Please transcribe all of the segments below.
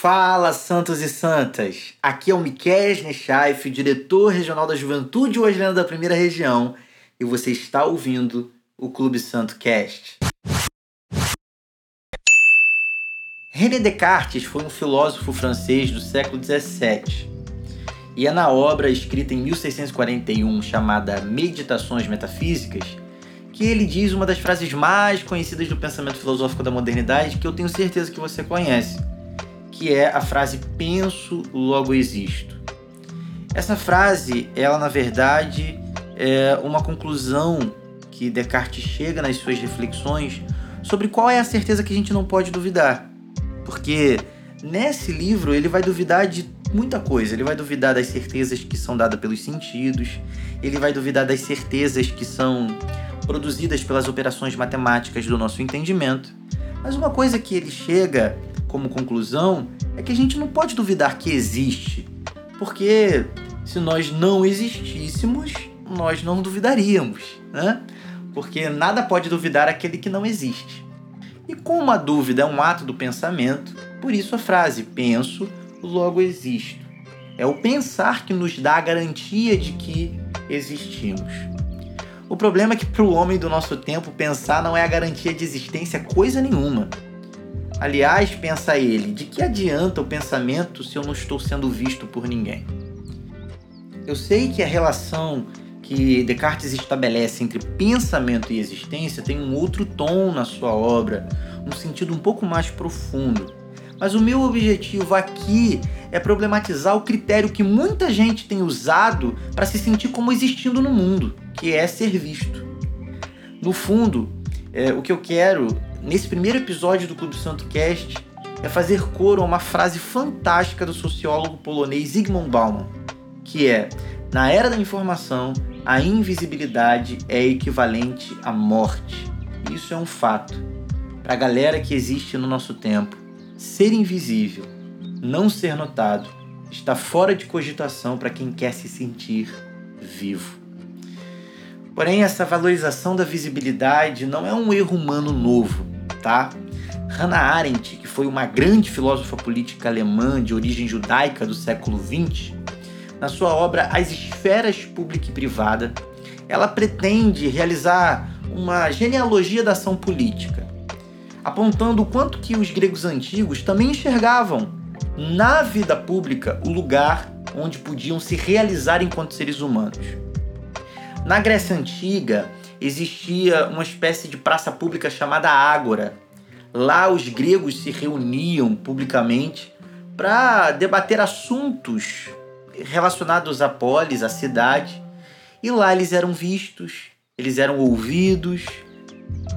Fala, santos e santas! Aqui é o Miquel Nechaif, diretor regional da Juventude Wesleyana da Primeira Região, e você está ouvindo o Clube Santo Cast. René Descartes foi um filósofo francês do século XVII. E é na obra escrita em 1641 chamada Meditações Metafísicas que ele diz uma das frases mais conhecidas do pensamento filosófico da modernidade que eu tenho certeza que você conhece, que é a frase penso, logo existo. Essa frase, ela na verdade é uma conclusão que Descartes chega nas suas reflexões sobre qual é a certeza que a gente não pode duvidar. Porque nesse livro ele vai duvidar de muita coisa. Ele vai duvidar das certezas que são dadas pelos sentidos, ele vai duvidar das certezas que são produzidas pelas operações matemáticas do nosso entendimento. Mas uma coisa que ele chega como conclusão é que a gente não pode duvidar que existe, porque se nós não existíssemos, nós não duvidaríamos, né? Porque nada pode duvidar aquele que não existe. E como a dúvida é um ato do pensamento, por isso a frase penso, logo existo. É o pensar que nos dá a garantia de que existimos. O problema é que para o homem do nosso tempo pensar não é a garantia de existência coisa nenhuma. Aliás, pensa ele, de que adianta o pensamento se eu não estou sendo visto por ninguém? Eu sei que a relação que Descartes estabelece entre pensamento e existência tem um outro tom na sua obra, um sentido um pouco mais profundo. Mas o meu objetivo aqui é problematizar o critério que muita gente tem usado para se sentir como existindo no mundo que é ser visto. No fundo, é, o que eu quero nesse primeiro episódio do Clube Santo Cast é fazer coro a uma frase fantástica do sociólogo polonês Zygmunt Bauman, que é: na era da informação, a invisibilidade é equivalente à morte. Isso é um fato. Para a galera que existe no nosso tempo, ser invisível, não ser notado, está fora de cogitação para quem quer se sentir vivo. Porém, essa valorização da visibilidade não é um erro humano novo, tá? Hannah Arendt, que foi uma grande filósofa política alemã de origem judaica do século XX, na sua obra As Esferas Pública e Privada, ela pretende realizar uma genealogia da ação política, apontando o quanto que os gregos antigos também enxergavam na vida pública o lugar onde podiam se realizar enquanto seres humanos. Na Grécia Antiga, existia uma espécie de praça pública chamada Ágora. Lá os gregos se reuniam publicamente para debater assuntos relacionados à polis, à cidade, e lá eles eram vistos, eles eram ouvidos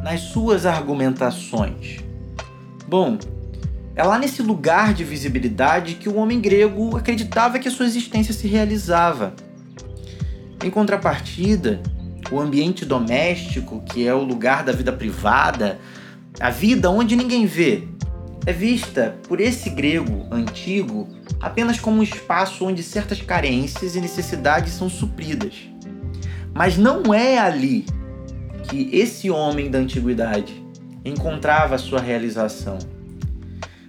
nas suas argumentações. Bom, é lá nesse lugar de visibilidade que o homem grego acreditava que a sua existência se realizava. Em contrapartida, o ambiente doméstico, que é o lugar da vida privada, a vida onde ninguém vê, é vista por esse grego antigo apenas como um espaço onde certas carências e necessidades são supridas. Mas não é ali que esse homem da antiguidade encontrava sua realização.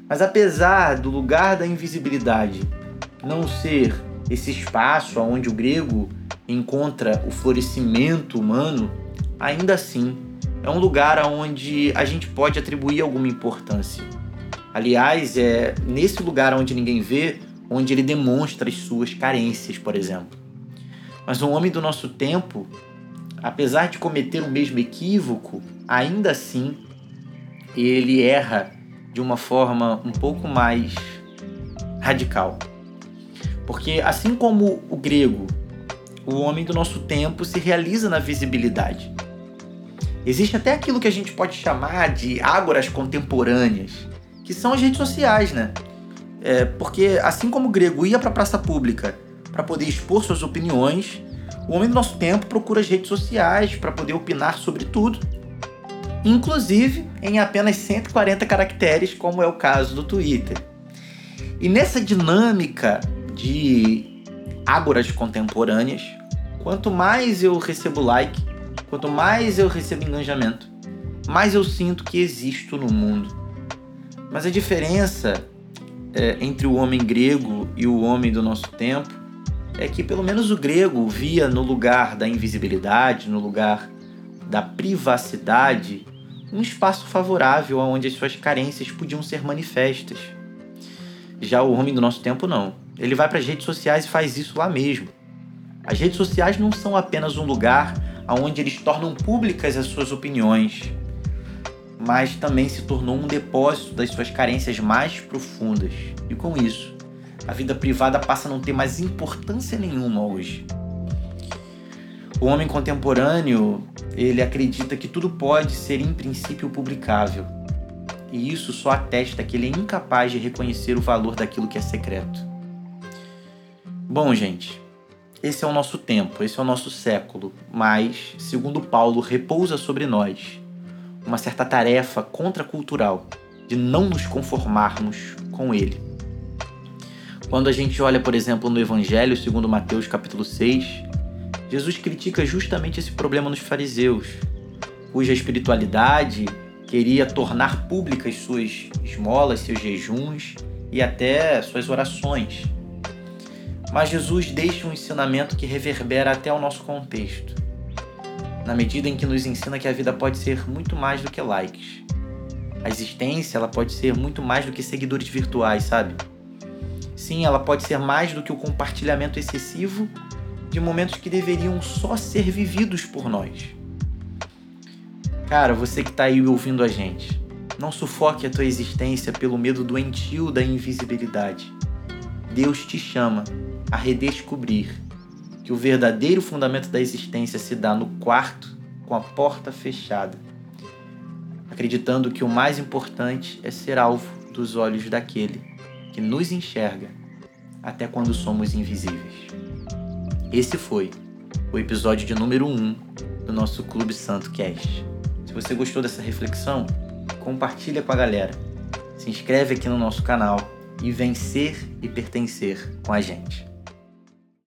Mas apesar do lugar da invisibilidade não ser esse espaço onde o grego encontra o florescimento humano, ainda assim é um lugar onde a gente pode atribuir alguma importância. Aliás, é nesse lugar onde ninguém vê, onde ele demonstra as suas carências, por exemplo. Mas um homem do nosso tempo, apesar de cometer o mesmo equívoco, ainda assim ele erra de uma forma um pouco mais radical. Porque assim como o grego, o homem do nosso tempo se realiza na visibilidade. Existe até aquilo que a gente pode chamar de ágoras contemporâneas, que são as redes sociais, né? É, porque assim como o grego ia para a praça pública para poder expor suas opiniões, o homem do nosso tempo procura as redes sociais para poder opinar sobre tudo, inclusive em apenas 140 caracteres, como é o caso do Twitter. E nessa dinâmica de ágoras contemporâneas, quanto mais eu recebo like, quanto mais eu recebo engajamento, mais eu sinto que existo no mundo. Mas a diferença é, entre o homem grego e o homem do nosso tempo é que pelo menos o grego via no lugar da invisibilidade, no lugar da privacidade, um espaço favorável onde as suas carências podiam ser manifestas. Já o homem do nosso tempo não. Ele vai para as redes sociais e faz isso lá mesmo. As redes sociais não são apenas um lugar onde eles tornam públicas as suas opiniões, mas também se tornou um depósito das suas carências mais profundas. E com isso, a vida privada passa a não ter mais importância nenhuma hoje. O homem contemporâneo, ele acredita que tudo pode ser em princípio publicável. E isso só atesta que ele é incapaz de reconhecer o valor daquilo que é secreto. Bom, gente, esse é o nosso tempo, esse é o nosso século, mas, segundo Paulo, repousa sobre nós uma certa tarefa contracultural de não nos conformarmos com ele. Quando a gente olha, por exemplo, no Evangelho segundo Mateus capítulo 6, Jesus critica justamente esse problema nos fariseus, cuja espiritualidade queria tornar públicas suas esmolas, seus jejuns e até suas orações. Mas Jesus deixa um ensinamento que reverbera até o nosso contexto na medida em que nos ensina que a vida pode ser muito mais do que likes. A existência, ela pode ser muito mais do que seguidores virtuais, sabe? Sim, ela pode ser mais do que o compartilhamento excessivo de momentos que deveriam só ser vividos por nós. Cara, você que está aí ouvindo a gente, não sufoque a tua existência pelo medo doentio da invisibilidade. Deus te chama a redescobrir que o verdadeiro fundamento da existência se dá no quarto com a porta fechada, acreditando que o mais importante é ser alvo dos olhos daquele que nos enxerga até quando somos invisíveis. Esse foi o episódio de número 1 do nosso Clube Santo Cast. Se você gostou dessa reflexão, compartilha com a galera. Se inscreve aqui no nosso canal e vencer e pertencer com a gente.